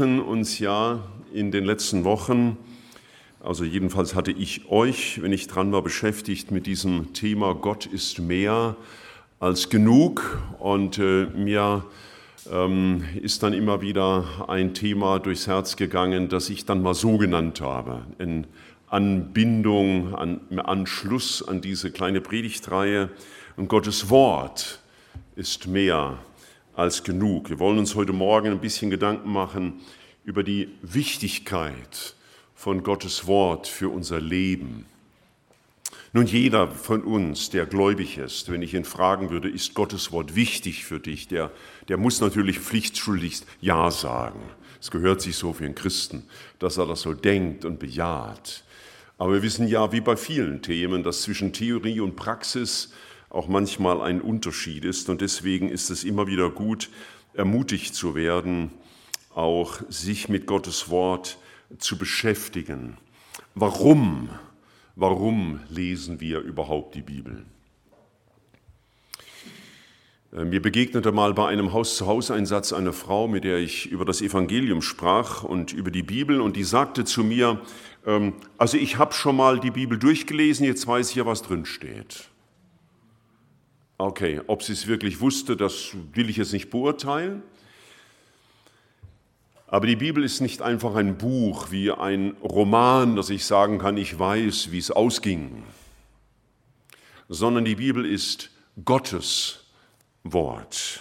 uns ja in den letzten Wochen, also jedenfalls hatte ich euch, wenn ich dran war, beschäftigt mit diesem Thema Gott ist mehr als genug und äh, mir ähm, ist dann immer wieder ein Thema durchs Herz gegangen, das ich dann mal so genannt habe, in Anbindung, an, Anschluss an diese kleine Predigtreihe. Und Gottes Wort ist mehr als genug. Wir wollen uns heute Morgen ein bisschen Gedanken machen über die Wichtigkeit von Gottes Wort für unser Leben. Nun, jeder von uns, der gläubig ist, wenn ich ihn fragen würde, ist Gottes Wort wichtig für dich, der, der muss natürlich pflichtschuldigst Ja sagen. Es gehört sich so für einen Christen, dass er das so denkt und bejaht. Aber wir wissen ja, wie bei vielen Themen, dass zwischen Theorie und Praxis auch manchmal ein Unterschied ist. Und deswegen ist es immer wieder gut, ermutigt zu werden, auch sich mit Gottes Wort zu beschäftigen. Warum? Warum lesen wir überhaupt die Bibel? Äh, mir begegnete mal bei einem Haus-zu-Haus-Einsatz eine Frau, mit der ich über das Evangelium sprach und über die Bibel, und die sagte zu mir, ähm, also ich habe schon mal die Bibel durchgelesen, jetzt weiß ich ja, was drin steht. Okay, ob sie es wirklich wusste, das will ich jetzt nicht beurteilen. Aber die Bibel ist nicht einfach ein Buch wie ein Roman, dass ich sagen kann, ich weiß, wie es ausging, sondern die Bibel ist Gottes Wort.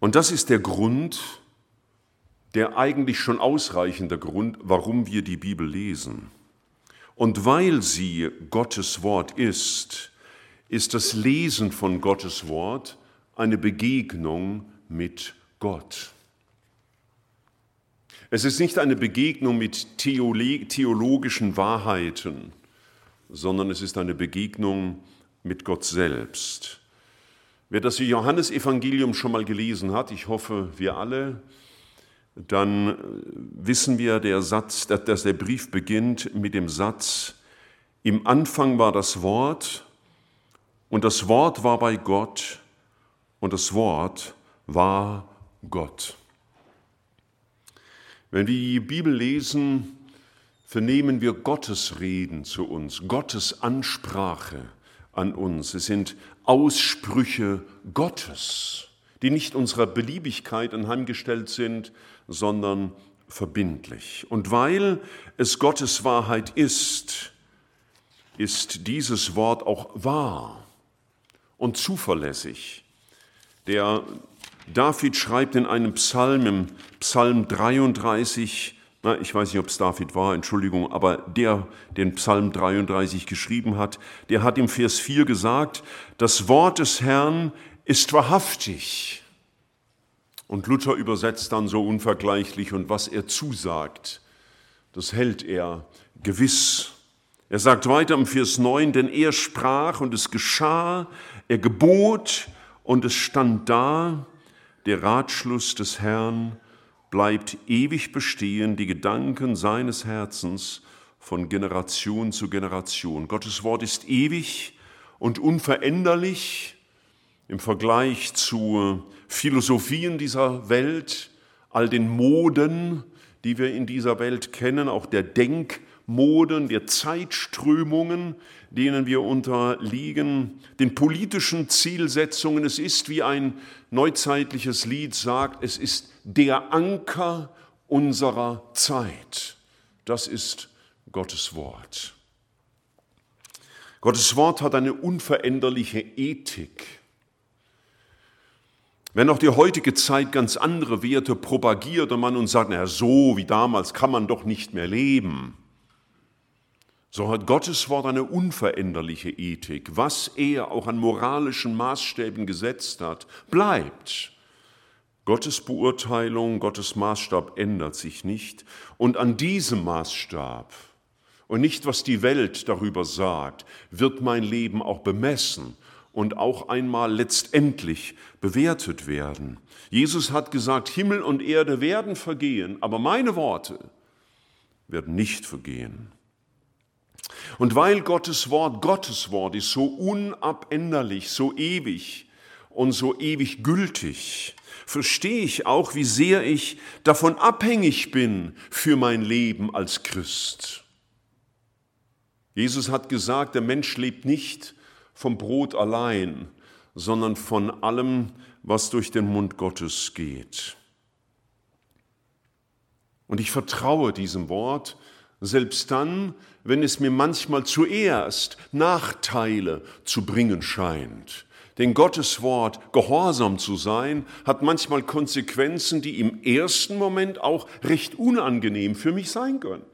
Und das ist der Grund, der eigentlich schon ausreichende Grund, warum wir die Bibel lesen. Und weil sie Gottes Wort ist, ist das Lesen von Gottes Wort eine Begegnung mit Gott. Es ist nicht eine Begegnung mit theologischen Wahrheiten, sondern es ist eine Begegnung mit Gott selbst. Wer das Johannesevangelium schon mal gelesen hat, ich hoffe, wir alle, dann wissen wir, der Satz, dass der Brief beginnt mit dem Satz, im Anfang war das Wort und das Wort war bei Gott und das Wort war Gott. Wenn wir die Bibel lesen, vernehmen wir Gottes Reden zu uns, Gottes Ansprache an uns. Es sind Aussprüche Gottes, die nicht unserer Beliebigkeit anheimgestellt sind, sondern verbindlich. Und weil es Gottes Wahrheit ist, ist dieses Wort auch wahr und zuverlässig. Der David schreibt in einem Psalm, im Psalm 33, na, ich weiß nicht, ob es David war, Entschuldigung, aber der den Psalm 33 geschrieben hat, der hat im Vers 4 gesagt, das Wort des Herrn ist wahrhaftig und Luther übersetzt dann so unvergleichlich, und was er zusagt, das hält er gewiss. Er sagt weiter im Vers 9, denn er sprach und es geschah, er gebot und es stand da, der Ratschluss des Herrn bleibt ewig bestehen, die Gedanken seines Herzens von Generation zu Generation. Gottes Wort ist ewig und unveränderlich im Vergleich zu Philosophien dieser Welt, all den Moden, die wir in dieser Welt kennen, auch der Denkmoden, der Zeitströmungen, denen wir unterliegen, den politischen Zielsetzungen. Es ist, wie ein neuzeitliches Lied sagt, es ist der Anker unserer Zeit. Das ist Gottes Wort. Gottes Wort hat eine unveränderliche Ethik. Wenn auch die heutige Zeit ganz andere Werte propagiert und man uns sagt, na so wie damals kann man doch nicht mehr leben, so hat Gottes Wort eine unveränderliche Ethik. Was er auch an moralischen Maßstäben gesetzt hat, bleibt. Gottes Beurteilung, Gottes Maßstab ändert sich nicht. Und an diesem Maßstab und nicht, was die Welt darüber sagt, wird mein Leben auch bemessen und auch einmal letztendlich bewertet werden. Jesus hat gesagt, Himmel und Erde werden vergehen, aber meine Worte werden nicht vergehen. Und weil Gottes Wort Gottes Wort ist, so unabänderlich, so ewig und so ewig gültig, verstehe ich auch, wie sehr ich davon abhängig bin für mein Leben als Christ. Jesus hat gesagt, der Mensch lebt nicht vom Brot allein, sondern von allem, was durch den Mund Gottes geht. Und ich vertraue diesem Wort, selbst dann, wenn es mir manchmal zuerst Nachteile zu bringen scheint. Denn Gottes Wort, gehorsam zu sein, hat manchmal Konsequenzen, die im ersten Moment auch recht unangenehm für mich sein können.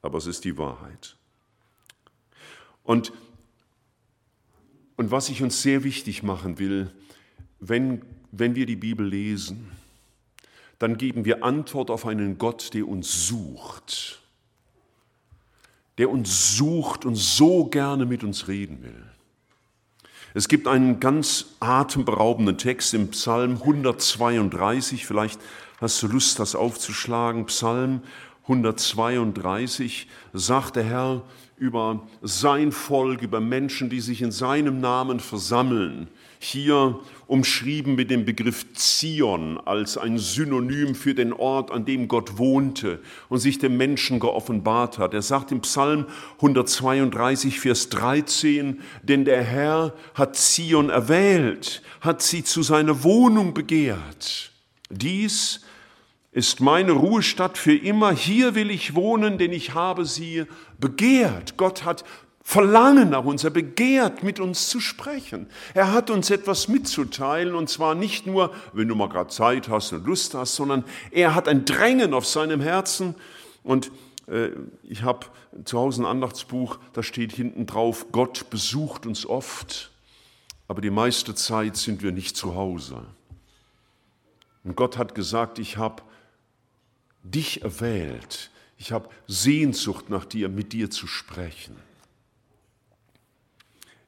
Aber es ist die Wahrheit. Und, und was ich uns sehr wichtig machen will, wenn, wenn wir die Bibel lesen, dann geben wir Antwort auf einen Gott, der uns sucht, der uns sucht und so gerne mit uns reden will. Es gibt einen ganz atemberaubenden Text im Psalm 132, vielleicht hast du Lust, das aufzuschlagen. Psalm 132 sagt der Herr über sein Volk, über Menschen, die sich in seinem Namen versammeln hier umschrieben mit dem Begriff Zion als ein Synonym für den Ort, an dem Gott wohnte und sich dem Menschen geoffenbart hat. Er sagt im Psalm 132, Vers 13, denn der Herr hat Zion erwählt, hat sie zu seiner Wohnung begehrt. Dies ist meine Ruhestadt für immer. Hier will ich wohnen, denn ich habe sie begehrt. Gott hat Verlangen nach uns, er begehrt, mit uns zu sprechen. Er hat uns etwas mitzuteilen und zwar nicht nur, wenn du mal gerade Zeit hast und Lust hast, sondern er hat ein Drängen auf seinem Herzen. Und äh, ich habe zu Hause ein Andachtsbuch, da steht hinten drauf, Gott besucht uns oft, aber die meiste Zeit sind wir nicht zu Hause. Und Gott hat gesagt, ich habe dich erwählt, ich habe Sehnsucht nach dir, mit dir zu sprechen.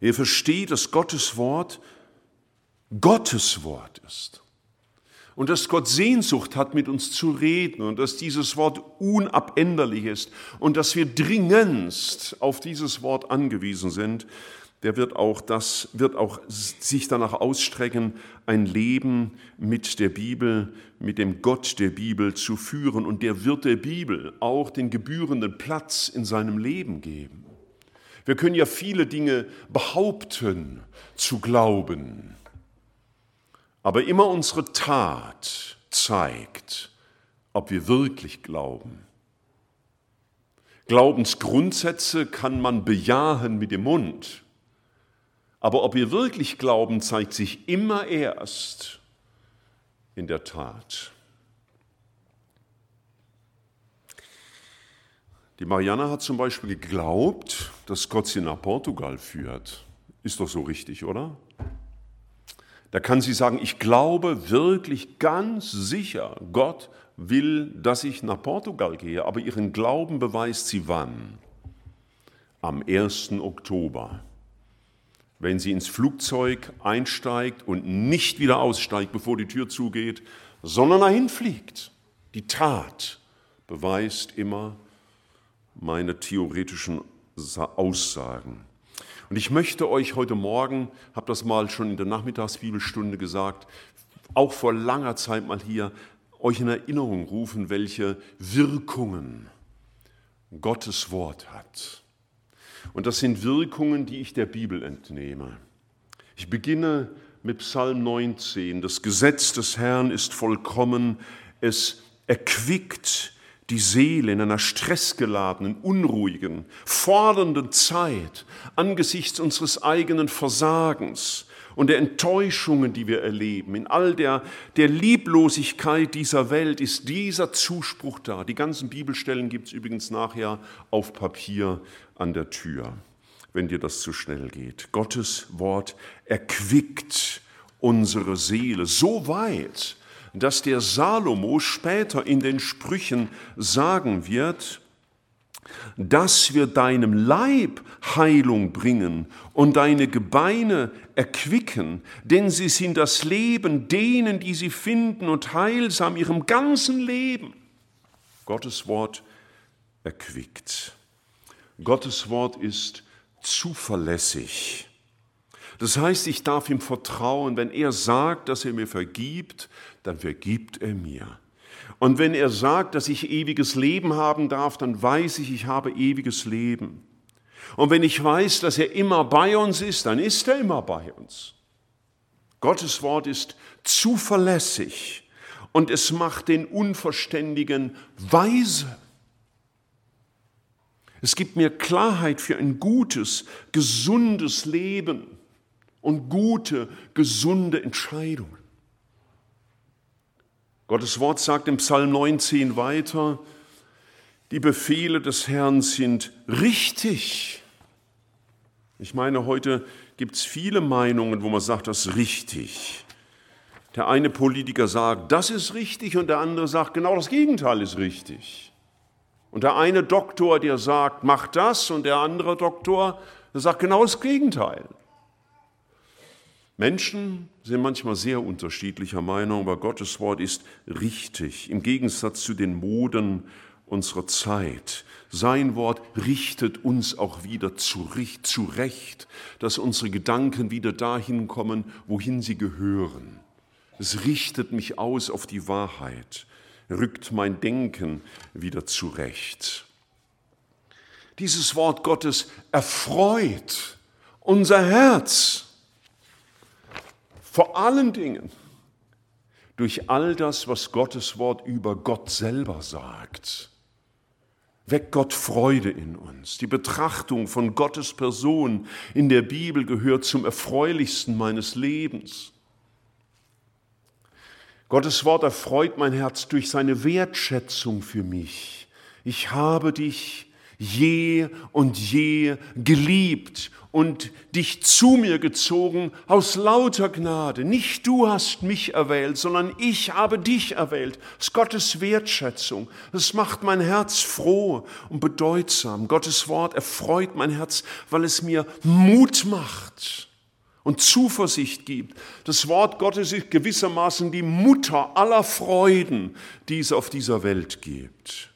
Er versteht, dass Gottes Wort Gottes Wort ist. Und dass Gott Sehnsucht hat, mit uns zu reden und dass dieses Wort unabänderlich ist und dass wir dringendst auf dieses Wort angewiesen sind, der wird auch das, wird auch sich danach ausstrecken, ein Leben mit der Bibel, mit dem Gott der Bibel zu führen. Und der wird der Bibel auch den gebührenden Platz in seinem Leben geben. Wir können ja viele Dinge behaupten zu glauben, aber immer unsere Tat zeigt, ob wir wirklich glauben. Glaubensgrundsätze kann man bejahen mit dem Mund, aber ob wir wirklich glauben, zeigt sich immer erst in der Tat. Die Marianne hat zum Beispiel geglaubt, dass Gott sie nach Portugal führt. Ist doch so richtig, oder? Da kann sie sagen, ich glaube wirklich ganz sicher, Gott will, dass ich nach Portugal gehe, aber ihren Glauben beweist sie wann? Am 1. Oktober. Wenn sie ins Flugzeug einsteigt und nicht wieder aussteigt, bevor die Tür zugeht, sondern dahin fliegt. Die Tat beweist immer, meine theoretischen Aussagen. Und ich möchte euch heute Morgen, habe das mal schon in der Nachmittagsbibelstunde gesagt, auch vor langer Zeit mal hier euch in Erinnerung rufen, welche Wirkungen Gottes Wort hat. Und das sind Wirkungen, die ich der Bibel entnehme. Ich beginne mit Psalm 19. Das Gesetz des Herrn ist vollkommen, es erquickt die Seele in einer stressgeladenen, unruhigen, fordernden Zeit angesichts unseres eigenen Versagens und der Enttäuschungen, die wir erleben, in all der, der Lieblosigkeit dieser Welt ist dieser Zuspruch da. Die ganzen Bibelstellen gibt es übrigens nachher auf Papier an der Tür, wenn dir das zu schnell geht. Gottes Wort erquickt unsere Seele so weit, dass der Salomo später in den Sprüchen sagen wird, dass wir deinem Leib Heilung bringen und deine Gebeine erquicken, denn sie sind das Leben denen, die sie finden und heilsam ihrem ganzen Leben. Gottes Wort erquickt. Gottes Wort ist zuverlässig. Das heißt, ich darf ihm vertrauen. Wenn er sagt, dass er mir vergibt, dann vergibt er mir. Und wenn er sagt, dass ich ewiges Leben haben darf, dann weiß ich, ich habe ewiges Leben. Und wenn ich weiß, dass er immer bei uns ist, dann ist er immer bei uns. Gottes Wort ist zuverlässig und es macht den Unverständigen weise. Es gibt mir Klarheit für ein gutes, gesundes Leben und gute, gesunde Entscheidungen. Gottes Wort sagt im Psalm 19 weiter, die Befehle des Herrn sind richtig. Ich meine, heute gibt es viele Meinungen, wo man sagt, das ist richtig. Der eine Politiker sagt, das ist richtig und der andere sagt, genau das Gegenteil ist richtig. Und der eine Doktor, der sagt, mach das und der andere Doktor, der sagt genau das Gegenteil. Menschen sind manchmal sehr unterschiedlicher Meinung, aber Gottes Wort ist richtig, im Gegensatz zu den Moden unserer Zeit. Sein Wort richtet uns auch wieder zurecht, dass unsere Gedanken wieder dahin kommen, wohin sie gehören. Es richtet mich aus auf die Wahrheit, rückt mein Denken wieder zurecht. Dieses Wort Gottes erfreut unser Herz. Vor allen Dingen durch all das, was Gottes Wort über Gott selber sagt. Weckt Gott Freude in uns. Die Betrachtung von Gottes Person in der Bibel gehört zum erfreulichsten meines Lebens. Gottes Wort erfreut mein Herz durch seine Wertschätzung für mich. Ich habe dich je und je geliebt und dich zu mir gezogen aus lauter Gnade. Nicht du hast mich erwählt, sondern ich habe dich erwählt. Das ist Gottes Wertschätzung. Das macht mein Herz froh und bedeutsam. Gottes Wort erfreut mein Herz, weil es mir Mut macht und Zuversicht gibt. Das Wort Gottes ist gewissermaßen die Mutter aller Freuden, die es auf dieser Welt gibt.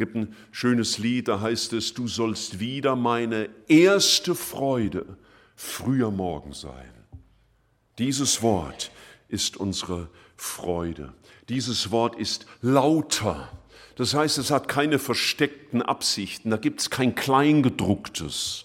Gibt ein schönes Lied, da heißt es, du sollst wieder meine erste Freude früher Morgen sein. Dieses Wort ist unsere Freude. Dieses Wort ist lauter. Das heißt, es hat keine versteckten Absichten. Da gibt es kein Kleingedrucktes.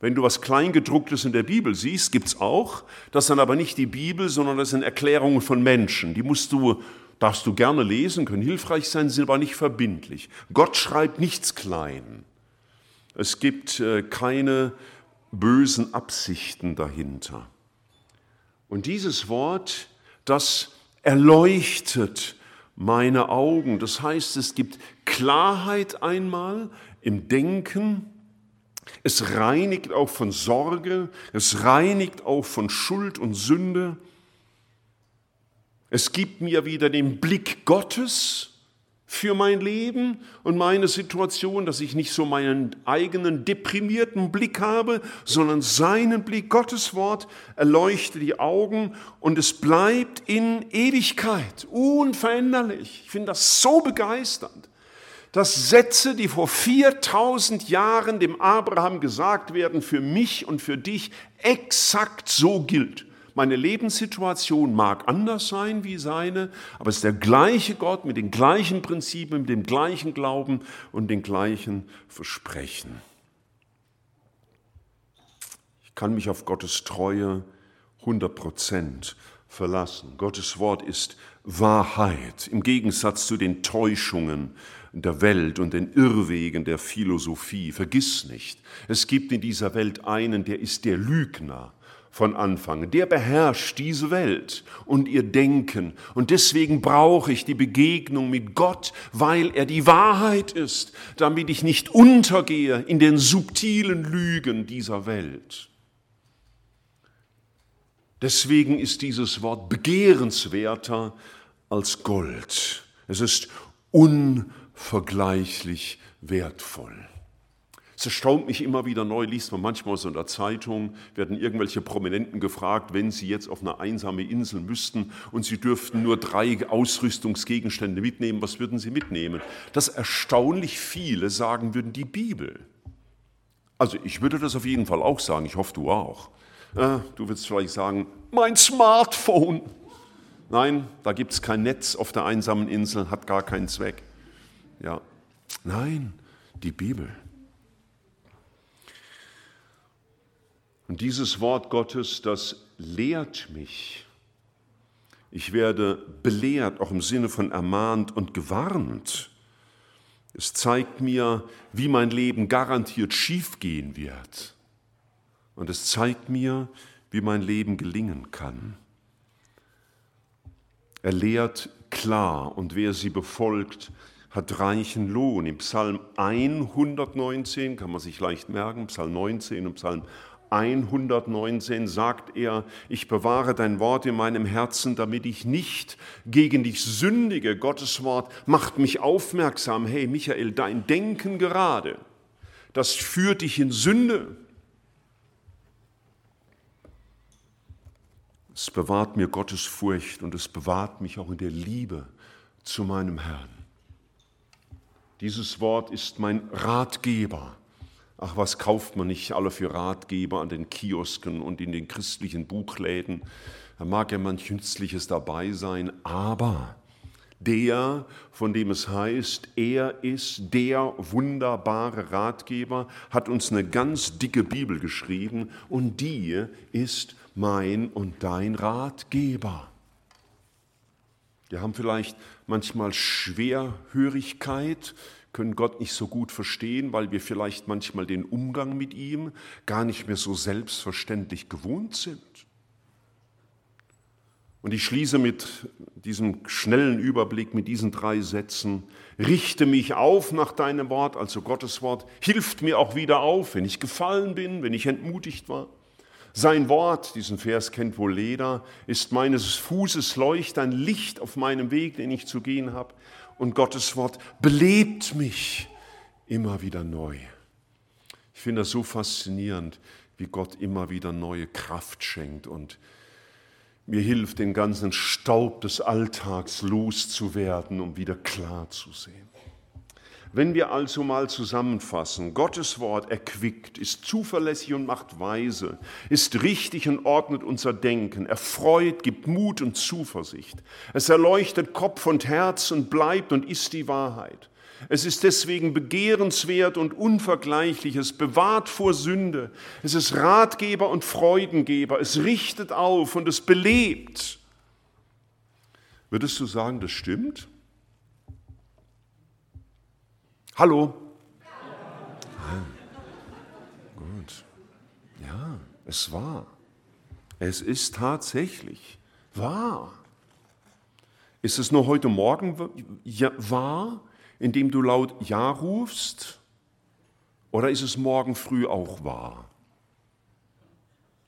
Wenn du was Kleingedrucktes in der Bibel siehst, gibt es auch. Das dann aber nicht die Bibel, sondern das sind Erklärungen von Menschen. Die musst du, darfst du gerne lesen, können hilfreich sein, sind aber nicht verbindlich. Gott schreibt nichts klein. Es gibt äh, keine bösen Absichten dahinter. Und dieses Wort, das erleuchtet meine Augen. Das heißt, es gibt Klarheit einmal im Denken, es reinigt auch von Sorge, es reinigt auch von Schuld und Sünde. Es gibt mir wieder den Blick Gottes für mein Leben und meine Situation, dass ich nicht so meinen eigenen deprimierten Blick habe, sondern seinen Blick, Gottes Wort, erleuchtet die Augen und es bleibt in Ewigkeit, unveränderlich. Ich finde das so begeisternd dass Sätze, die vor 4000 Jahren dem Abraham gesagt werden, für mich und für dich exakt so gilt. Meine Lebenssituation mag anders sein wie seine, aber es ist der gleiche Gott mit den gleichen Prinzipien, mit dem gleichen Glauben und den gleichen Versprechen. Ich kann mich auf Gottes Treue 100 Prozent verlassen. Gottes Wort ist Wahrheit im Gegensatz zu den Täuschungen der Welt und den Irrwegen der Philosophie. Vergiss nicht, es gibt in dieser Welt einen, der ist der Lügner von Anfang. Der beherrscht diese Welt und ihr Denken. Und deswegen brauche ich die Begegnung mit Gott, weil er die Wahrheit ist, damit ich nicht untergehe in den subtilen Lügen dieser Welt. Deswegen ist dieses Wort begehrenswerter als Gold. Es ist unvergleichlich wertvoll. Es erstaunt mich immer wieder neu, liest man manchmal so in der Zeitung, werden irgendwelche Prominenten gefragt, wenn sie jetzt auf eine einsame Insel müssten und sie dürften nur drei Ausrüstungsgegenstände mitnehmen, was würden sie mitnehmen? Dass erstaunlich viele sagen würden, die Bibel. Also ich würde das auf jeden Fall auch sagen, ich hoffe du auch. Äh, du würdest vielleicht sagen, mein Smartphone. Nein, da gibt es kein Netz auf der einsamen Insel, hat gar keinen Zweck. Ja. Nein, die Bibel. Und dieses Wort Gottes, das lehrt mich. Ich werde belehrt, auch im Sinne von ermahnt und gewarnt. Es zeigt mir, wie mein Leben garantiert schiefgehen wird. Und es zeigt mir, wie mein Leben gelingen kann. Er lehrt klar und wer sie befolgt, hat reichen Lohn. Im Psalm 119 kann man sich leicht merken, Psalm 19 und Psalm 119 sagt er, ich bewahre dein Wort in meinem Herzen, damit ich nicht gegen dich sündige. Gottes Wort macht mich aufmerksam. Hey Michael, dein Denken gerade, das führt dich in Sünde. Es bewahrt mir Gottes Furcht und es bewahrt mich auch in der Liebe zu meinem Herrn. Dieses Wort ist mein Ratgeber Ach, was kauft man nicht alle für Ratgeber an den Kiosken und in den christlichen Buchläden? Da mag ja manch Nützliches dabei sein, aber der, von dem es heißt, er ist der wunderbare Ratgeber, hat uns eine ganz dicke Bibel geschrieben und die ist mein und dein Ratgeber. Wir haben vielleicht manchmal Schwerhörigkeit, können Gott nicht so gut verstehen, weil wir vielleicht manchmal den Umgang mit ihm gar nicht mehr so selbstverständlich gewohnt sind. Und ich schließe mit diesem schnellen Überblick, mit diesen drei Sätzen. Richte mich auf nach deinem Wort, also Gottes Wort, hilft mir auch wieder auf, wenn ich gefallen bin, wenn ich entmutigt war. Sein Wort, diesen Vers kennt wohl jeder, ist meines Fußes Leucht, ein Licht auf meinem Weg, den ich zu gehen habe und Gottes Wort belebt mich immer wieder neu. Ich finde das so faszinierend, wie Gott immer wieder neue Kraft schenkt und mir hilft, den ganzen Staub des Alltags loszuwerden, um wieder klar zu sehen. Wenn wir also mal zusammenfassen, Gottes Wort erquickt, ist zuverlässig und macht weise, ist richtig und ordnet unser Denken, erfreut, gibt Mut und Zuversicht. Es erleuchtet Kopf und Herz und bleibt und ist die Wahrheit. Es ist deswegen begehrenswert und unvergleichlich. Es bewahrt vor Sünde. Es ist Ratgeber und Freudengeber. Es richtet auf und es belebt. Würdest du sagen, das stimmt? Hallo? Ja. Gut. Ja, es war. Es ist tatsächlich wahr. Ist es nur heute Morgen wahr, indem du laut Ja rufst? Oder ist es morgen früh auch wahr?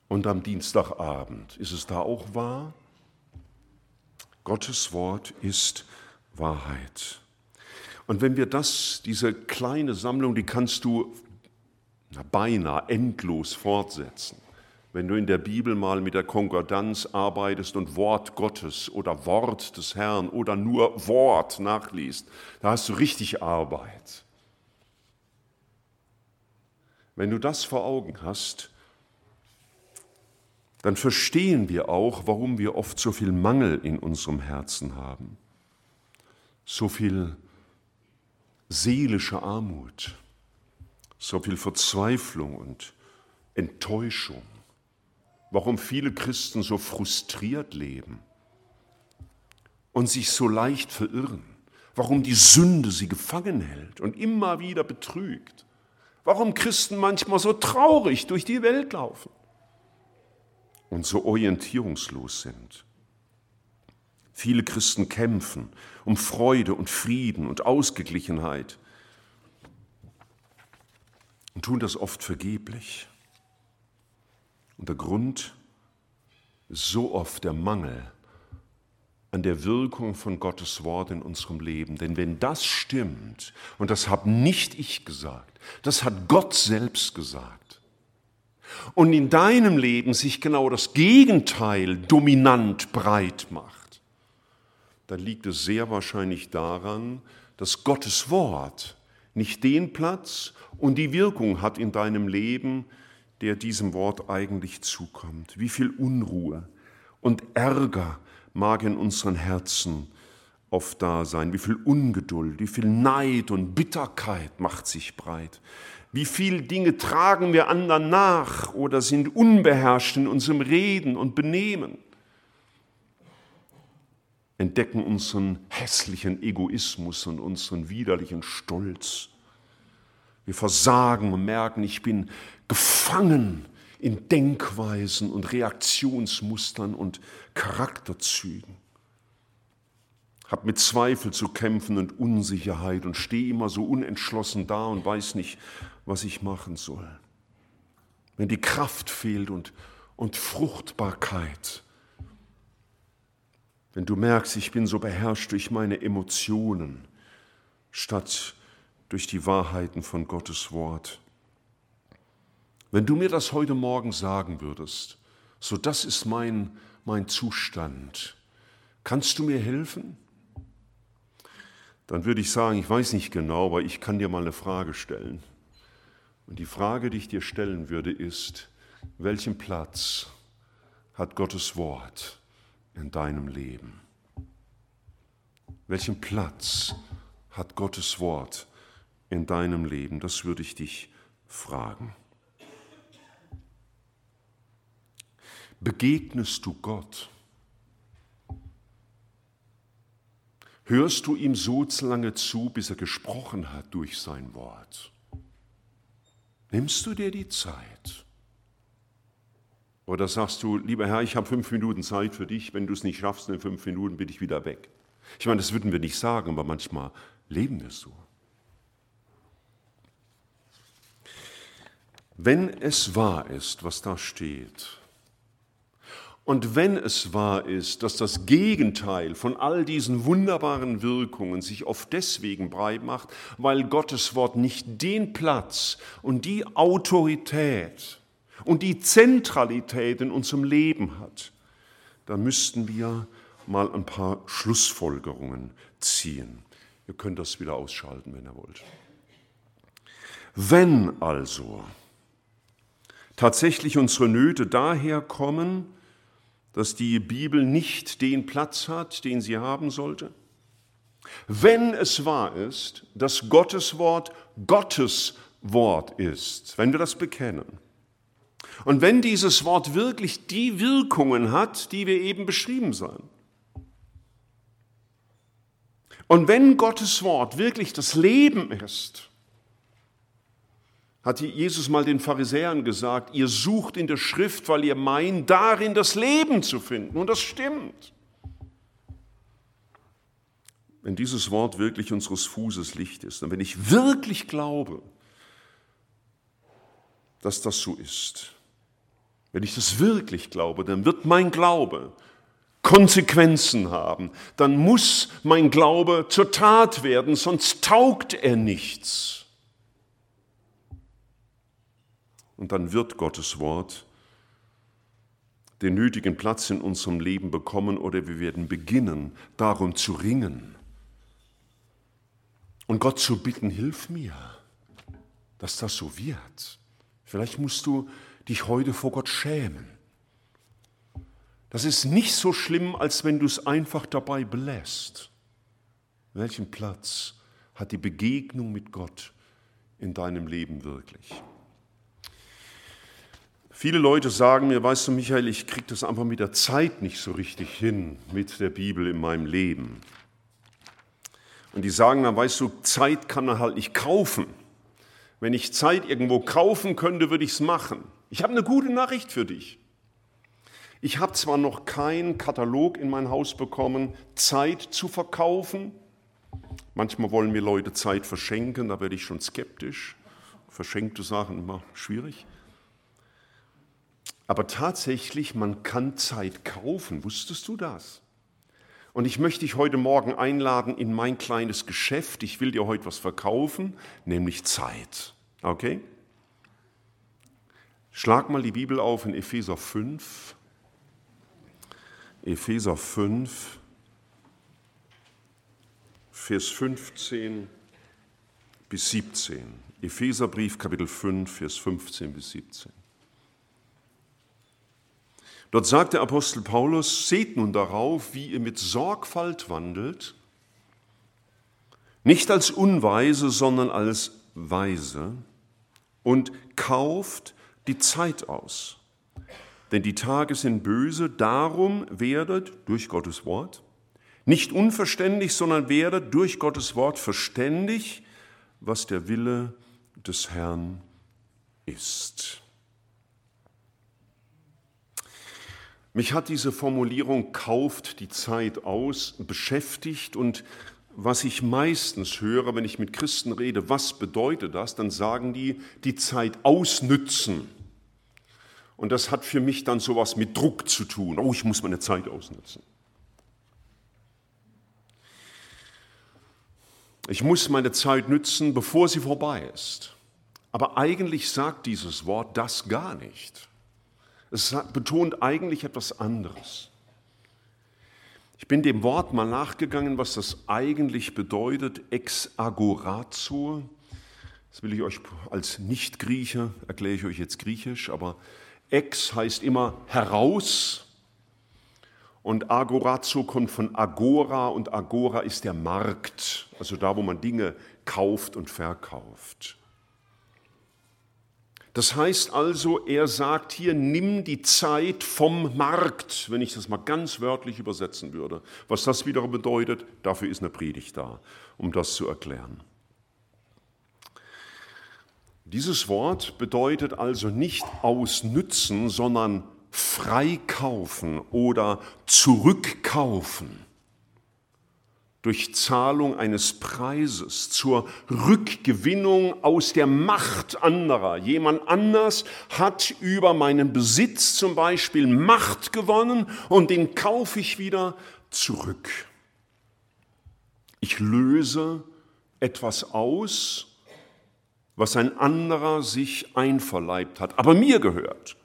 Und am Dienstagabend, ist es da auch wahr? Gottes Wort ist Wahrheit. Und wenn wir das, diese kleine Sammlung, die kannst du beinahe endlos fortsetzen. Wenn du in der Bibel mal mit der Konkordanz arbeitest und Wort Gottes oder Wort des Herrn oder nur Wort nachliest, da hast du richtig Arbeit. Wenn du das vor Augen hast, dann verstehen wir auch, warum wir oft so viel Mangel in unserem Herzen haben, so viel seelische Armut, so viel Verzweiflung und Enttäuschung, warum viele Christen so frustriert leben und sich so leicht verirren, warum die Sünde sie gefangen hält und immer wieder betrügt, warum Christen manchmal so traurig durch die Welt laufen und so orientierungslos sind. Viele Christen kämpfen um Freude und Frieden und Ausgeglichenheit und tun das oft vergeblich. Und der Grund ist so oft der Mangel an der Wirkung von Gottes Wort in unserem Leben. Denn wenn das stimmt, und das habe nicht ich gesagt, das hat Gott selbst gesagt, und in deinem Leben sich genau das Gegenteil dominant breit macht, dann liegt es sehr wahrscheinlich daran, dass Gottes Wort nicht den Platz und die Wirkung hat in deinem Leben, der diesem Wort eigentlich zukommt. Wie viel Unruhe und Ärger mag in unseren Herzen oft da sein, wie viel Ungeduld, wie viel Neid und Bitterkeit macht sich breit. Wie viele Dinge tragen wir anderen nach oder sind unbeherrscht in unserem Reden und Benehmen. Entdecken unseren hässlichen Egoismus und unseren widerlichen Stolz. Wir versagen und merken, ich bin gefangen in Denkweisen und Reaktionsmustern und Charakterzügen. Hab mit Zweifel zu kämpfen und Unsicherheit und stehe immer so unentschlossen da und weiß nicht, was ich machen soll. Wenn die Kraft fehlt und, und Fruchtbarkeit, wenn du merkst, ich bin so beherrscht durch meine Emotionen, statt durch die Wahrheiten von Gottes Wort. Wenn du mir das heute Morgen sagen würdest, so das ist mein, mein Zustand, kannst du mir helfen? Dann würde ich sagen, ich weiß nicht genau, aber ich kann dir mal eine Frage stellen. Und die Frage, die ich dir stellen würde, ist, welchen Platz hat Gottes Wort in deinem Leben? Welchen Platz hat Gottes Wort in deinem Leben? Das würde ich dich fragen. Begegnest du Gott? Hörst du ihm so lange zu, bis er gesprochen hat durch sein Wort? Nimmst du dir die Zeit? Oder sagst du, lieber Herr, ich habe fünf Minuten Zeit für dich, wenn du es nicht schaffst in fünf Minuten, bin ich wieder weg. Ich meine, das würden wir nicht sagen, aber manchmal leben wir so. Wenn es wahr ist, was da steht, und wenn es wahr ist, dass das Gegenteil von all diesen wunderbaren Wirkungen sich oft deswegen breit macht, weil Gottes Wort nicht den Platz und die Autorität und die Zentralität in unserem Leben hat, dann müssten wir mal ein paar Schlussfolgerungen ziehen. Ihr könnt das wieder ausschalten, wenn ihr wollt. Wenn also tatsächlich unsere Nöte daher kommen, dass die Bibel nicht den Platz hat, den sie haben sollte? Wenn es wahr ist, dass Gottes Wort Gottes Wort ist, wenn wir das bekennen, und wenn dieses Wort wirklich die Wirkungen hat, die wir eben beschrieben sahen, und wenn Gottes Wort wirklich das Leben ist, hat Jesus mal den Pharisäern gesagt, ihr sucht in der Schrift, weil ihr meint, darin das Leben zu finden. Und das stimmt. Wenn dieses Wort wirklich unseres Fußes Licht ist und wenn ich wirklich glaube, dass das so ist, wenn ich das wirklich glaube, dann wird mein Glaube Konsequenzen haben. Dann muss mein Glaube zur Tat werden, sonst taugt er nichts. Und dann wird Gottes Wort den nötigen Platz in unserem Leben bekommen oder wir werden beginnen, darum zu ringen. Und Gott zu bitten, hilf mir, dass das so wird. Vielleicht musst du dich heute vor Gott schämen. Das ist nicht so schlimm, als wenn du es einfach dabei belässt. Welchen Platz hat die Begegnung mit Gott in deinem Leben wirklich? Viele Leute sagen mir, weißt du, Michael, ich kriege das einfach mit der Zeit nicht so richtig hin mit der Bibel in meinem Leben. Und die sagen dann, weißt du, Zeit kann man halt nicht kaufen. Wenn ich Zeit irgendwo kaufen könnte, würde ich es machen. Ich habe eine gute Nachricht für dich. Ich habe zwar noch keinen Katalog in mein Haus bekommen, Zeit zu verkaufen. Manchmal wollen mir Leute Zeit verschenken, da werde ich schon skeptisch. Verschenkte Sachen immer schwierig. Aber tatsächlich, man kann Zeit kaufen. Wusstest du das? Und ich möchte dich heute Morgen einladen in mein kleines Geschäft. Ich will dir heute was verkaufen, nämlich Zeit. Okay? Schlag mal die Bibel auf in Epheser 5. Epheser 5, Vers 15 bis 17. Epheserbrief Kapitel 5, Vers 15 bis 17. Dort sagt der Apostel Paulus, seht nun darauf, wie ihr mit Sorgfalt wandelt, nicht als Unweise, sondern als Weise, und kauft die Zeit aus. Denn die Tage sind böse, darum werdet durch Gottes Wort nicht unverständlich, sondern werdet durch Gottes Wort verständig, was der Wille des Herrn ist. Mich hat diese Formulierung kauft die Zeit aus beschäftigt und was ich meistens höre, wenn ich mit Christen rede, was bedeutet das, dann sagen die, die Zeit ausnützen. Und das hat für mich dann sowas mit Druck zu tun. Oh, ich muss meine Zeit ausnutzen. Ich muss meine Zeit nützen, bevor sie vorbei ist. Aber eigentlich sagt dieses Wort das gar nicht. Es betont eigentlich etwas anderes. Ich bin dem Wort mal nachgegangen, was das eigentlich bedeutet, ex agorazo. Das will ich euch als Nicht-Grieche, erkläre ich euch jetzt griechisch, aber ex heißt immer heraus und agorazo kommt von agora und agora ist der Markt, also da, wo man Dinge kauft und verkauft. Das heißt also, er sagt hier, nimm die Zeit vom Markt, wenn ich das mal ganz wörtlich übersetzen würde. Was das wiederum bedeutet, dafür ist eine Predigt da, um das zu erklären. Dieses Wort bedeutet also nicht ausnützen, sondern freikaufen oder zurückkaufen durch Zahlung eines Preises zur Rückgewinnung aus der Macht anderer. Jemand anders hat über meinen Besitz zum Beispiel Macht gewonnen und den kaufe ich wieder zurück. Ich löse etwas aus, was ein anderer sich einverleibt hat, aber mir gehört.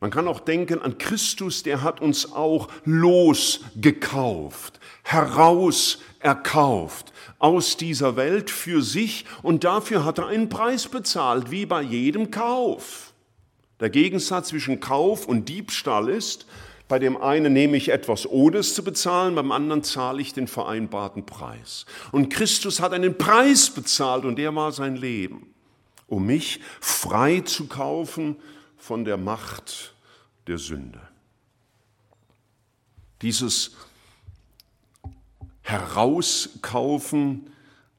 Man kann auch denken an Christus, der hat uns auch losgekauft, herauserkauft aus dieser Welt für sich und dafür hat er einen Preis bezahlt, wie bei jedem Kauf. Der Gegensatz zwischen Kauf und Diebstahl ist, bei dem einen nehme ich etwas ohne es zu bezahlen, beim anderen zahle ich den vereinbarten Preis. Und Christus hat einen Preis bezahlt und der war sein Leben, um mich frei zu kaufen von der Macht der Sünde. Dieses Herauskaufen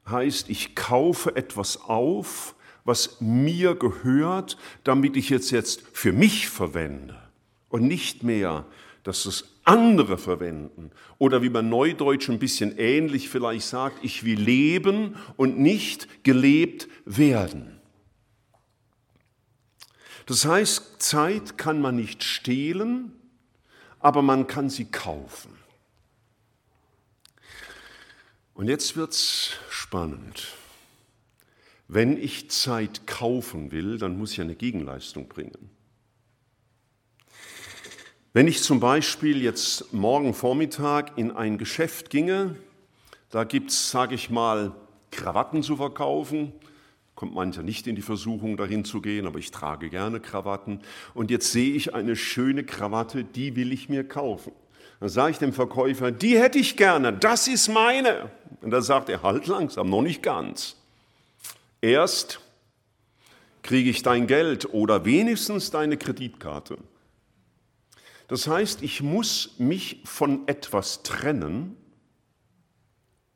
heißt, ich kaufe etwas auf, was mir gehört, damit ich es jetzt für mich verwende und nicht mehr, dass es andere verwenden. Oder wie man Neudeutsch ein bisschen ähnlich vielleicht sagt, ich will leben und nicht gelebt werden. Das heißt, Zeit kann man nicht stehlen, aber man kann sie kaufen. Und jetzt wird es spannend. Wenn ich Zeit kaufen will, dann muss ich eine Gegenleistung bringen. Wenn ich zum Beispiel jetzt morgen Vormittag in ein Geschäft ginge, da gibt es, sage ich mal, Krawatten zu verkaufen, kommt mancher nicht in die Versuchung, dahin zu gehen, aber ich trage gerne Krawatten. Und jetzt sehe ich eine schöne Krawatte, die will ich mir kaufen. Dann sage ich dem Verkäufer, die hätte ich gerne, das ist meine. Und da sagt er, halt langsam, noch nicht ganz. Erst kriege ich dein Geld oder wenigstens deine Kreditkarte. Das heißt, ich muss mich von etwas trennen,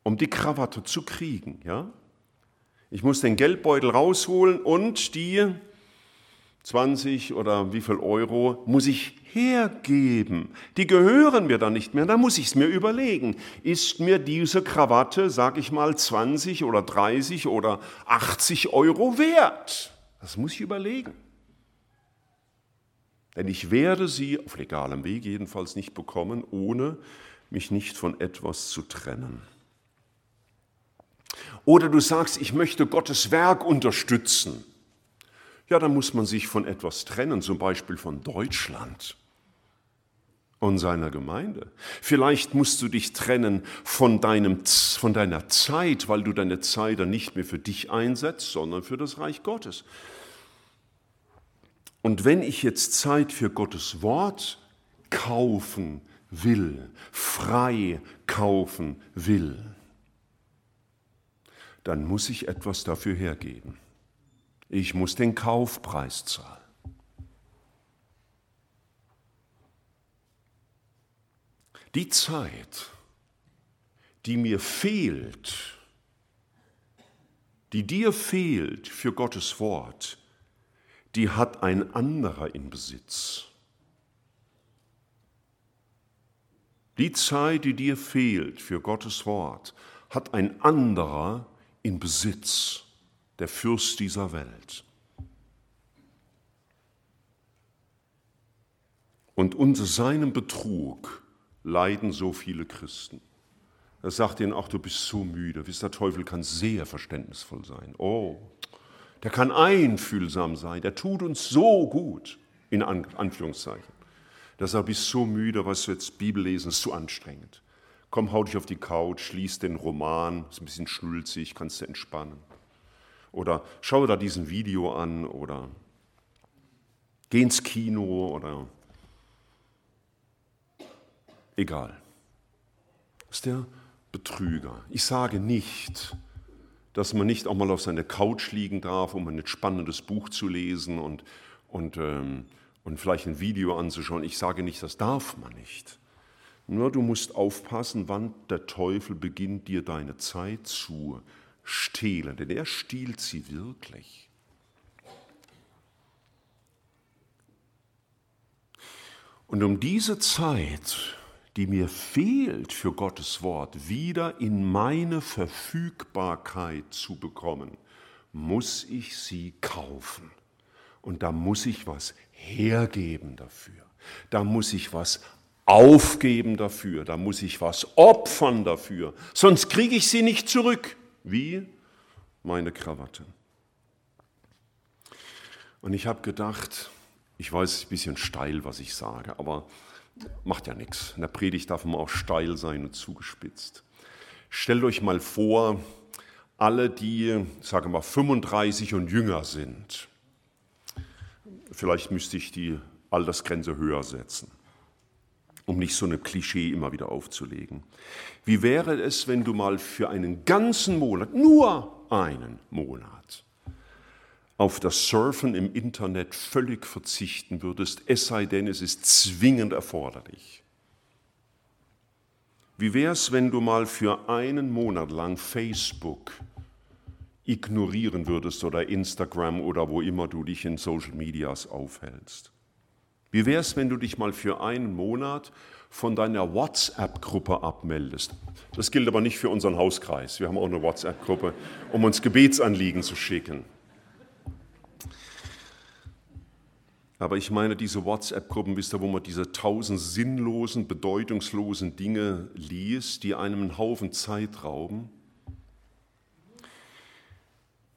um die Krawatte zu kriegen. Ja? Ich muss den Geldbeutel rausholen und die 20 oder wie viel Euro muss ich hergeben. Die gehören mir dann nicht mehr, da muss ich es mir überlegen. Ist mir diese Krawatte, sag ich mal, 20 oder 30 oder 80 Euro wert? Das muss ich überlegen. Denn ich werde sie, auf legalem Weg jedenfalls, nicht bekommen, ohne mich nicht von etwas zu trennen. Oder du sagst, ich möchte Gottes Werk unterstützen. Ja, dann muss man sich von etwas trennen, zum Beispiel von Deutschland. und seiner Gemeinde. Vielleicht musst du dich trennen von, deinem, von deiner Zeit, weil du deine Zeit dann nicht mehr für dich einsetzt, sondern für das Reich Gottes. Und wenn ich jetzt Zeit für Gottes Wort kaufen will, frei kaufen will, dann muss ich etwas dafür hergeben. Ich muss den Kaufpreis zahlen. Die Zeit, die mir fehlt, die dir fehlt für Gottes Wort, die hat ein anderer in Besitz. Die Zeit, die dir fehlt für Gottes Wort, hat ein anderer in Besitz, der Fürst dieser Welt. Und unter seinem Betrug leiden so viele Christen. Er sagt ihnen auch, du bist so müde. Wisst der Teufel kann sehr verständnisvoll sein. Oh, der kann einfühlsam sein. Der tut uns so gut, in Anführungszeichen. Der sagt, du bist so müde, was du jetzt Bibel lesen, ist zu anstrengend. Komm, hau dich auf die Couch, lies den Roman, ist ein bisschen schnulzig, kannst du entspannen. Oder schau da diesen Video an oder geh ins Kino oder egal. Ist der Betrüger. Ich sage nicht, dass man nicht auch mal auf seiner Couch liegen darf, um ein spannendes Buch zu lesen und, und, ähm, und vielleicht ein Video anzuschauen. Ich sage nicht, das darf man nicht. Nur du musst aufpassen, wann der Teufel beginnt, dir deine Zeit zu stehlen, denn er stiehlt sie wirklich. Und um diese Zeit die mir fehlt für Gottes Wort, wieder in meine Verfügbarkeit zu bekommen, muss ich sie kaufen. Und da muss ich was hergeben dafür. Da muss ich was aufgeben dafür. Da muss ich was opfern dafür. Sonst kriege ich sie nicht zurück. Wie? Meine Krawatte. Und ich habe gedacht, ich weiß, es ist ein bisschen steil, was ich sage, aber Macht ja nichts. In der Predigt darf man auch steil sein und zugespitzt. Stellt euch mal vor, alle, die, sagen wir mal, 35 und jünger sind. Vielleicht müsste ich die Altersgrenze höher setzen, um nicht so ein Klischee immer wieder aufzulegen. Wie wäre es, wenn du mal für einen ganzen Monat, nur einen Monat, auf das Surfen im Internet völlig verzichten würdest, es sei denn, es ist zwingend erforderlich. Wie wäre es, wenn du mal für einen Monat lang Facebook ignorieren würdest oder Instagram oder wo immer du dich in Social Medias aufhältst? Wie wäre es, wenn du dich mal für einen Monat von deiner WhatsApp-Gruppe abmeldest? Das gilt aber nicht für unseren Hauskreis. Wir haben auch eine WhatsApp-Gruppe, um uns Gebetsanliegen zu schicken. Aber ich meine diese WhatsApp-Gruppen, wisst ihr, wo man diese tausend sinnlosen, bedeutungslosen Dinge liest, die einem einen Haufen Zeit rauben.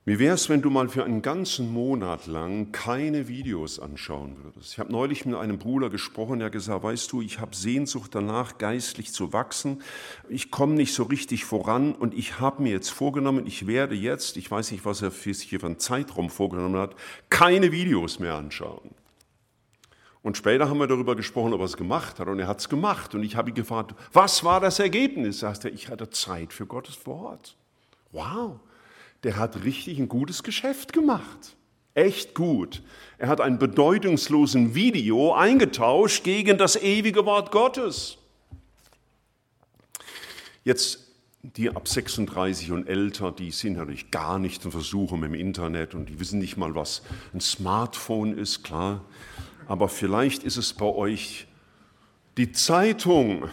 Wie wäre es, wenn du mal für einen ganzen Monat lang keine Videos anschauen würdest? Ich habe neulich mit einem Bruder gesprochen, der gesagt, weißt du, ich habe Sehnsucht danach, geistlich zu wachsen. Ich komme nicht so richtig voran und ich habe mir jetzt vorgenommen, ich werde jetzt, ich weiß nicht, was er für sich hier für einen Zeitraum vorgenommen hat, keine Videos mehr anschauen. Und später haben wir darüber gesprochen, ob er es gemacht hat. Und er hat es gemacht. Und ich habe ihn gefragt, was war das Ergebnis? Sagt er, ich hatte Zeit für Gottes Wort. Wow, der hat richtig ein gutes Geschäft gemacht. Echt gut. Er hat ein bedeutungslosen Video eingetauscht gegen das ewige Wort Gottes. Jetzt die ab 36 und älter, die sind natürlich gar nicht in Versuchung im Internet und die wissen nicht mal, was ein Smartphone ist, klar aber vielleicht ist es bei euch die Zeitung,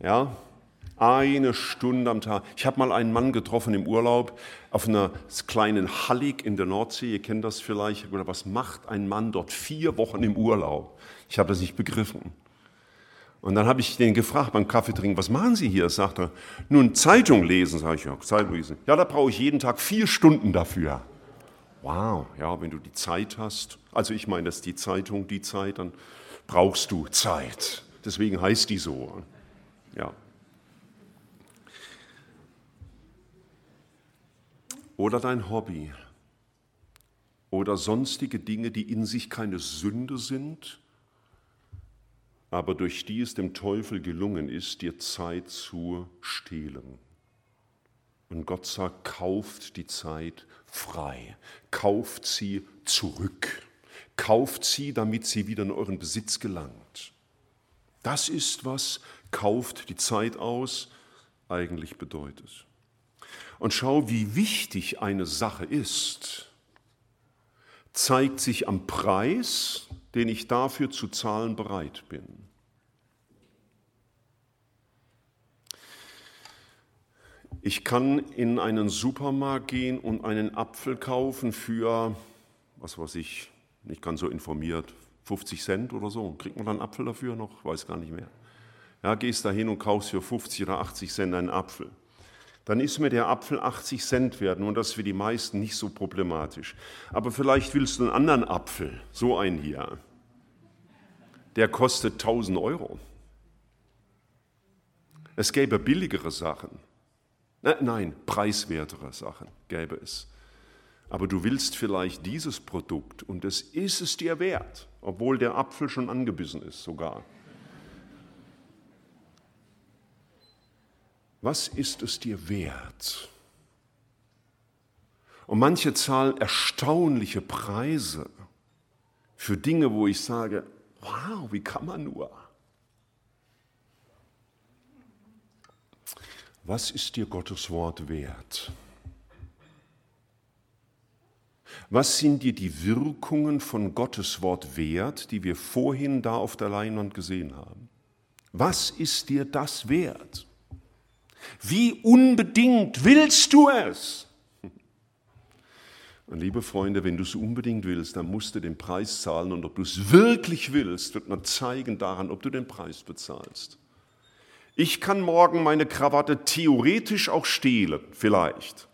ja, eine Stunde am Tag. Ich habe mal einen Mann getroffen im Urlaub auf einer kleinen Hallig in der Nordsee. Ihr kennt das vielleicht. Oder was macht ein Mann dort vier Wochen im Urlaub? Ich habe das nicht begriffen. Und dann habe ich den gefragt beim Kaffee trinken, was machen Sie hier? Sagt er, nun Zeitung lesen, sage ich ja, Zeitung lesen. Ja, da brauche ich jeden Tag vier Stunden dafür. Wow, ja, wenn du die Zeit hast, also ich meine, das ist die Zeitung, die Zeit, dann brauchst du Zeit. Deswegen heißt die so. Ja. Oder dein Hobby. Oder sonstige Dinge, die in sich keine Sünde sind, aber durch die es dem Teufel gelungen ist, dir Zeit zu stehlen. Und Gott sagt, kauft die Zeit frei, kauft sie zurück, kauft sie, damit sie wieder in euren Besitz gelangt. Das ist, was kauft die Zeit aus eigentlich bedeutet. Und schau, wie wichtig eine Sache ist, zeigt sich am Preis, den ich dafür zu zahlen bereit bin. Ich kann in einen Supermarkt gehen und einen Apfel kaufen für, was weiß ich, nicht ganz so informiert, 50 Cent oder so. Kriegt man dann Apfel dafür noch? Weiß gar nicht mehr. Ja, gehst da hin und kaufst für 50 oder 80 Cent einen Apfel. Dann ist mir der Apfel 80 Cent wert und das ist für die meisten nicht so problematisch. Aber vielleicht willst du einen anderen Apfel, so einen hier. Der kostet 1000 Euro. Es gäbe billigere Sachen. Nein, preiswertere Sachen gäbe es. Aber du willst vielleicht dieses Produkt und es ist es dir wert, obwohl der Apfel schon angebissen ist sogar. Was ist es dir wert? Und manche zahlen erstaunliche Preise für Dinge, wo ich sage, wow, wie kann man nur? Was ist dir Gottes Wort wert? Was sind dir die Wirkungen von Gottes Wort wert, die wir vorhin da auf der Leinwand gesehen haben? Was ist dir das wert? Wie unbedingt willst du es? Und liebe Freunde, wenn du es unbedingt willst, dann musst du den Preis zahlen. Und ob du es wirklich willst, wird man zeigen daran, ob du den Preis bezahlst. Ich kann morgen meine Krawatte theoretisch auch stehlen, vielleicht.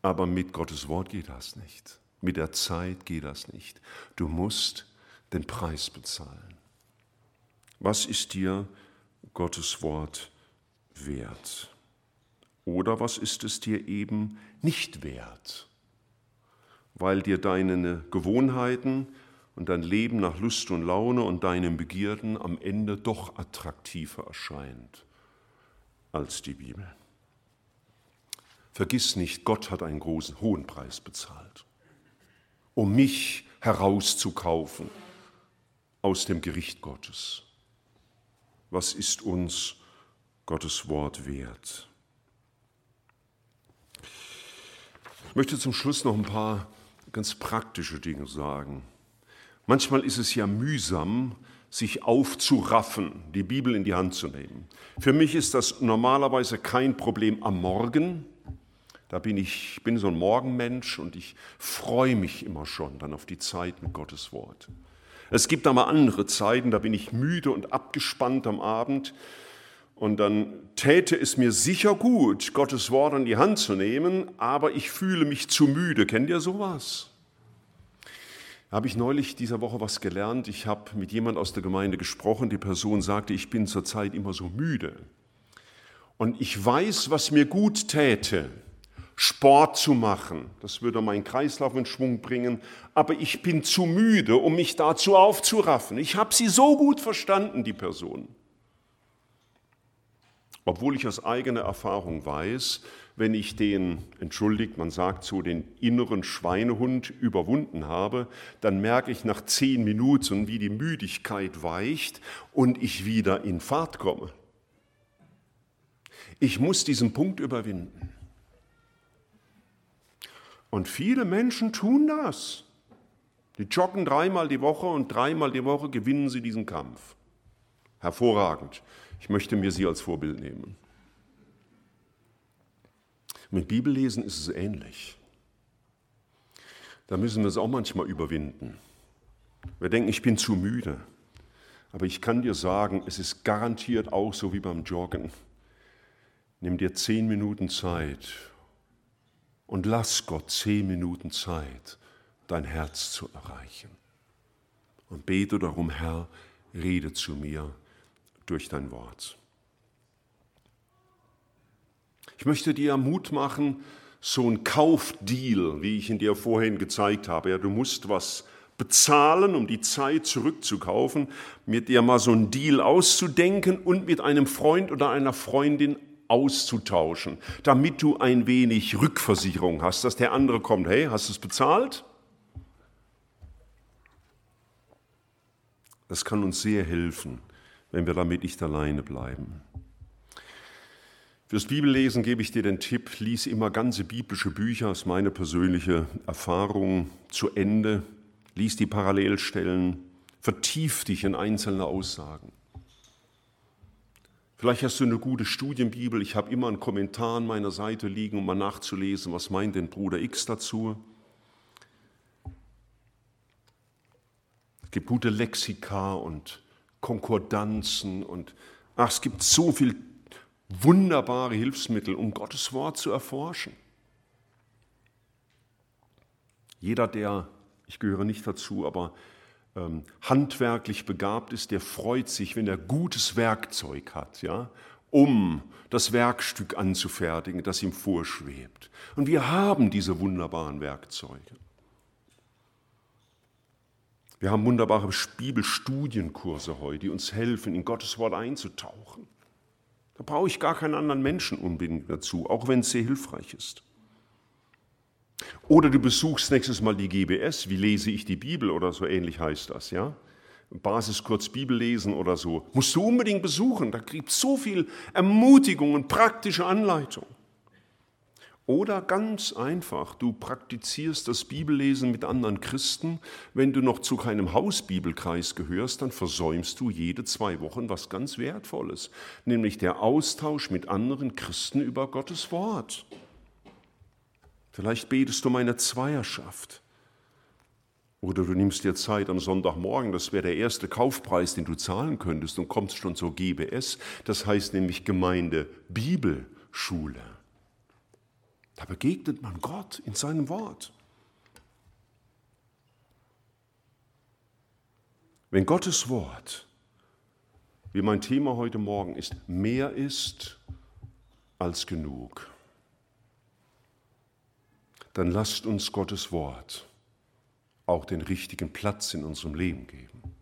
Aber mit Gottes Wort geht das nicht. Mit der Zeit geht das nicht. Du musst den Preis bezahlen. Was ist dir Gottes Wort wert? Oder was ist es dir eben nicht wert? Weil dir deine Gewohnheiten, und dein Leben nach Lust und Laune und deinen Begierden am Ende doch attraktiver erscheint als die Bibel. Vergiss nicht, Gott hat einen großen, hohen Preis bezahlt, um mich herauszukaufen aus dem Gericht Gottes. Was ist uns Gottes Wort wert? Ich möchte zum Schluss noch ein paar ganz praktische Dinge sagen. Manchmal ist es ja mühsam, sich aufzuraffen, die Bibel in die Hand zu nehmen. Für mich ist das normalerweise kein Problem am Morgen. Da bin ich, bin so ein Morgenmensch und ich freue mich immer schon dann auf die Zeit mit Gottes Wort. Es gibt aber andere Zeiten, da bin ich müde und abgespannt am Abend und dann täte es mir sicher gut, Gottes Wort in die Hand zu nehmen, aber ich fühle mich zu müde. Kennt ihr sowas? habe ich neulich dieser Woche was gelernt. Ich habe mit jemand aus der Gemeinde gesprochen. Die Person sagte, ich bin zurzeit immer so müde. Und ich weiß, was mir gut täte, Sport zu machen. Das würde meinen Kreislauf in Schwung bringen. Aber ich bin zu müde, um mich dazu aufzuraffen. Ich habe sie so gut verstanden, die Person. Obwohl ich aus eigener Erfahrung weiß, wenn ich den, entschuldigt, man sagt so, den inneren Schweinehund überwunden habe, dann merke ich nach zehn Minuten, wie die Müdigkeit weicht und ich wieder in Fahrt komme. Ich muss diesen Punkt überwinden. Und viele Menschen tun das. Die joggen dreimal die Woche und dreimal die Woche gewinnen sie diesen Kampf. Hervorragend. Ich möchte mir sie als Vorbild nehmen. Mit Bibellesen ist es ähnlich. Da müssen wir es auch manchmal überwinden. Wir denken, ich bin zu müde. Aber ich kann dir sagen, es ist garantiert auch so wie beim Joggen. Nimm dir zehn Minuten Zeit und lass Gott zehn Minuten Zeit, dein Herz zu erreichen. und bete darum, Herr, rede zu mir durch dein Wort. Ich möchte dir Mut machen, so ein Kaufdeal, wie ich ihn dir vorhin gezeigt habe. Ja, du musst was bezahlen, um die Zeit zurückzukaufen, mit dir mal so einen Deal auszudenken und mit einem Freund oder einer Freundin auszutauschen, damit du ein wenig Rückversicherung hast, dass der andere kommt, hey, hast du es bezahlt? Das kann uns sehr helfen, wenn wir damit nicht alleine bleiben. Fürs Bibellesen gebe ich dir den Tipp, lies immer ganze biblische Bücher, das ist meine persönliche Erfahrung, zu Ende, lies die Parallelstellen, vertief dich in einzelne Aussagen. Vielleicht hast du eine gute Studienbibel. Ich habe immer einen Kommentar an meiner Seite liegen, um mal nachzulesen, was meint denn Bruder X dazu. Es gibt gute Lexika und Konkordanzen und ach, es gibt so viel wunderbare Hilfsmittel, um Gottes Wort zu erforschen. Jeder, der, ich gehöre nicht dazu, aber ähm, handwerklich begabt ist, der freut sich, wenn er gutes Werkzeug hat, ja, um das Werkstück anzufertigen, das ihm vorschwebt. Und wir haben diese wunderbaren Werkzeuge. Wir haben wunderbare Bibelstudienkurse heute, die uns helfen, in Gottes Wort einzutauchen. Da brauche ich gar keinen anderen Menschen unbedingt dazu, auch wenn es sehr hilfreich ist. Oder du besuchst nächstes Mal die GBS, wie lese ich die Bibel oder so ähnlich heißt das, ja? Basiskurs Bibel lesen oder so. Musst du unbedingt besuchen, da gibt es so viel Ermutigung und praktische Anleitung. Oder ganz einfach, du praktizierst das Bibellesen mit anderen Christen. Wenn du noch zu keinem Hausbibelkreis gehörst, dann versäumst du jede zwei Wochen was ganz Wertvolles, nämlich der Austausch mit anderen Christen über Gottes Wort. Vielleicht betest du um eine Zweierschaft. Oder du nimmst dir Zeit am Sonntagmorgen, das wäre der erste Kaufpreis, den du zahlen könntest und kommst schon zur GBS, das heißt nämlich Gemeinde Bibelschule. Da begegnet man Gott in seinem Wort. Wenn Gottes Wort, wie mein Thema heute Morgen ist, mehr ist als genug, dann lasst uns Gottes Wort auch den richtigen Platz in unserem Leben geben.